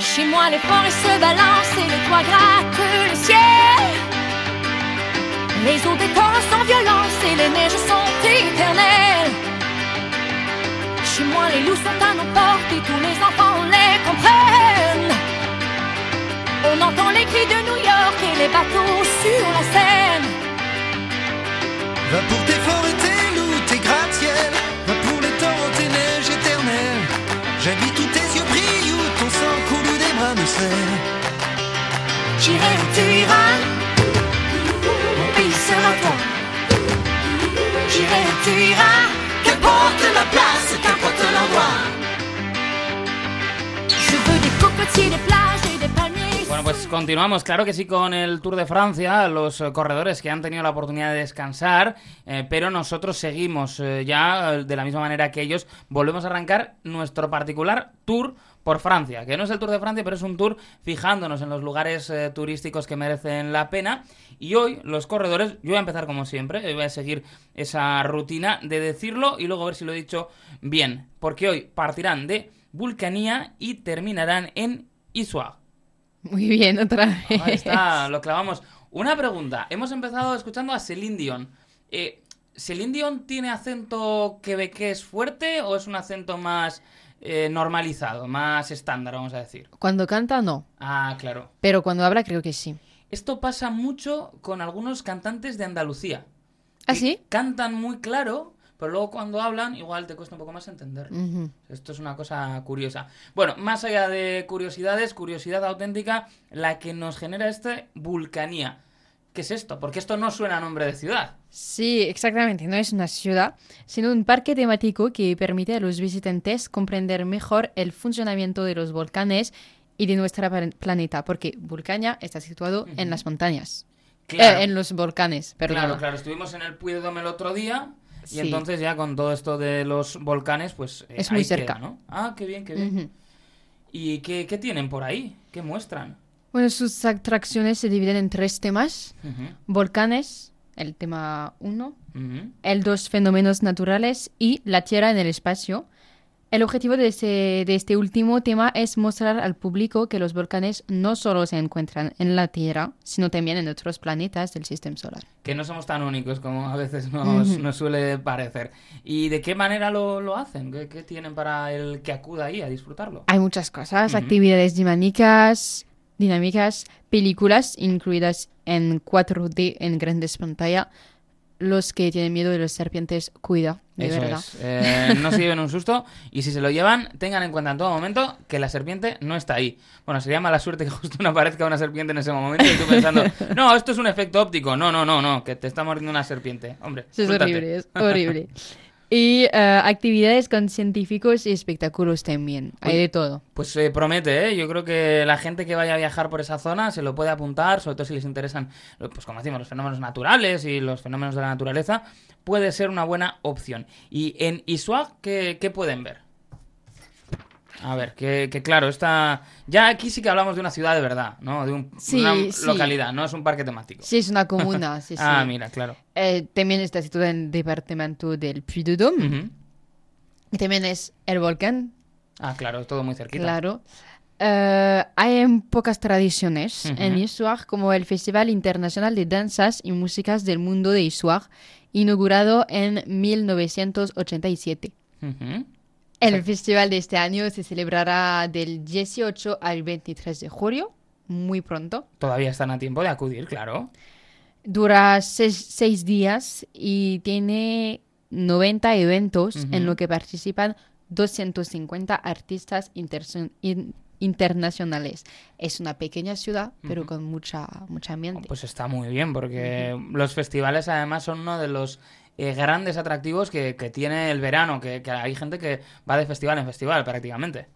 Chez moi, les forêts se balancent et les toits grattent le ciel. Les eaux des torrents sans violence et les neiges sont éternelles. Chez moi, les loups sont à nos portes et tous les enfants les comprennent. On entend les cris de New York et les bateaux sur la Seine. Va pour tes forêts, serrent. J'irai tu iras, mon pays sera toi. J'irai où tu iras, pues continuamos, claro que sí, con el Tour de Francia, los eh, corredores que han tenido la oportunidad de descansar, eh, pero nosotros seguimos eh, ya de la misma manera que ellos, volvemos a arrancar nuestro particular Tour por Francia, que no es el Tour de Francia, pero es un tour fijándonos en los lugares turísticos que merecen la pena. Y hoy los corredores, yo voy a empezar como siempre, voy a seguir esa rutina de decirlo y luego ver si lo he dicho bien, porque hoy partirán de Vulcanía y terminarán en Issoire. Muy bien, otra vez. Ahí está, lo clavamos. Una pregunta. Hemos empezado escuchando a Celine Dion. Eh, ¿Celine Dion tiene acento quebequés fuerte o es un acento más eh, normalizado, más estándar, vamos a decir? Cuando canta, no. Ah, claro. Pero cuando habla, creo que sí. Esto pasa mucho con algunos cantantes de Andalucía. ¿Ah, sí? Cantan muy claro, pero luego cuando hablan igual te cuesta un poco más entender. Ujú. Esto es una cosa curiosa. Bueno, más allá de curiosidades, curiosidad auténtica, la que nos genera este Vulcanía. ¿Qué es esto? Porque esto no suena a nombre de ciudad. Sí, exactamente. No es una ciudad, sino un parque temático que permite a los visitantes comprender mejor el funcionamiento de los volcanes y de nuestro plan- planeta, porque Vulcania está situado en las montañas. Claro. Eh, en los volcanes, perdón. Claro, claro. Estuvimos en el Puy de el otro día y entonces ya con todo esto de los volcanes, pues eh, Es muy cerca. ¿no? Ah, qué bien, qué bien. ¿Y qué, qué tienen por ahí? ¿Qué muestran? Bueno, sus atracciones se dividen en tres temas. Volcanes, el tema 1, ujú. el dos fenómenos naturales y la Tierra en el espacio. El objetivo de este, de este último tema es mostrar al público que los volcanes no solo se encuentran en la Tierra, sino también en otros planetas del sistema solar. Que no somos tan únicos como a veces nos, nos suele parecer. ¿Y de qué manera lo, lo hacen? ¿Qué, qué tienen para el que acuda ahí a disfrutarlo? Hay muchas cosas, actividades dinámicas, dinámicas, películas incluidas en 4D en grandes pantallas. Los que tienen miedo de las serpientes, cuida, de Eso verdad. es. Eh, no se lleven un susto y si se lo llevan, tengan en cuenta en todo momento que la serpiente no está ahí. Bueno, sería mala suerte que justo no aparezca una serpiente en ese momento y tú pensando, no, esto es un efecto óptico. No, no, no, no, que te está mordiendo una serpiente. Hombre, Eso es horrible, es horrible. Y eh, actividades con científicos y espectáculos también. Hay de todo. Pues eh, promete, ¿eh? Yo creo que la gente que vaya a viajar por esa zona se lo puede apuntar, sobre todo si les interesan, pues como decimos, los fenómenos naturales y los fenómenos de la naturaleza, puede ser una buena opción. Y en Isuag, ¿qué, qué pueden ver? A ver, que, que claro, está... Ya aquí sí que hablamos de una ciudad de verdad, ¿no? De un- Sí, una sí. localidad, no es un parque temático. Sí, es una comuna. Sí, sí. Ah, mira, claro. Eh, también está situada en el departamento del Puy de Dôme. Ujú. Y también es el volcán, Ah, claro, todo muy cerquita. claro. Eh, hay pocas tradiciones en Issoire, como el Festival Internacional de Danzas y Músicas del Mundo de Issoire, inaugurado en 1987. Ujú. El festival de este año se celebrará del 18 al 23 de julio, muy pronto. Todavía están a tiempo de acudir, claro. Dura seis, seis días y tiene 90 eventos en lo que participan 250 artistas interso- in- internacionales. Es una pequeña ciudad, pero con mucha, mucha ambiente. Pues está muy bien, porque los festivales además son uno de los eh, grandes atractivos que, que tiene el verano, que, que hay gente que va de festival en festival prácticamente.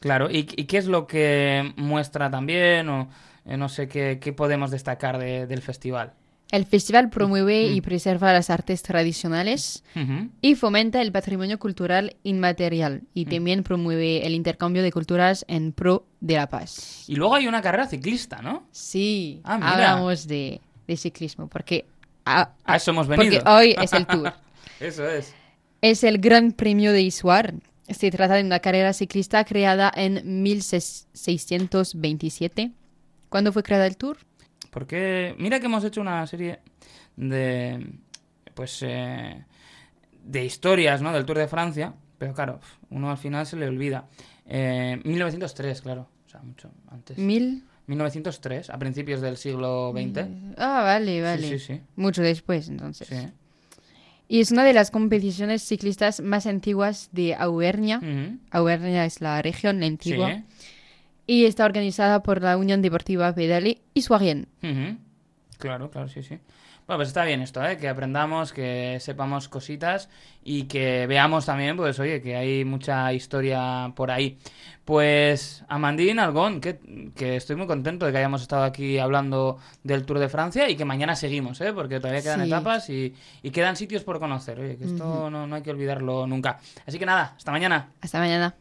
Claro, ¿y, y qué es lo que muestra también? O eh, no sé qué, qué podemos destacar de- del festival. El festival promueve Mm. y preserva las artes tradicionales y fomenta el patrimonio cultural inmaterial y también promueve el intercambio de culturas en pro de la paz. Y luego hay una carrera ciclista, ¿no? Sí, Ah, mira. hablamos de, de ciclismo porque, a- A eso hemos porque venido. hoy es el tour. Eso es. Es el Gran Premio de Issoire Se trata de una carrera ciclista creada en 1627. ¿Cuándo fue creada el Tour? Porque mira que hemos hecho una serie de pues eh, de historias, ¿no? Del Tour de Francia, pero claro, uno al final se le olvida. Eh, 1903, claro, o sea, mucho antes. Mil... 1903, a principios del siglo XX. Ah, vale, vale. Sí, sí, sí. Mucho después, entonces. sí. Y es una de las competiciones ciclistas más antiguas de Auvernia. Ujú. Auvernia es la región antigua. Sí. Y está organizada por la Unión Deportiva Pedale y Suarien. Claro, claro, sí, sí. Bueno, pues está bien esto, ¿eh? Que aprendamos, que sepamos cositas y que veamos también, pues, oye, que hay mucha historia por ahí. Pues, Amandín, Algón, que, que estoy muy contento de que hayamos estado aquí hablando del Tour de Francia y que mañana seguimos, ¿eh? Porque todavía quedan Sí. etapas y, y quedan sitios por conocer, oye, que esto no, no hay que olvidarlo nunca. Así que nada, hasta mañana. Hasta mañana.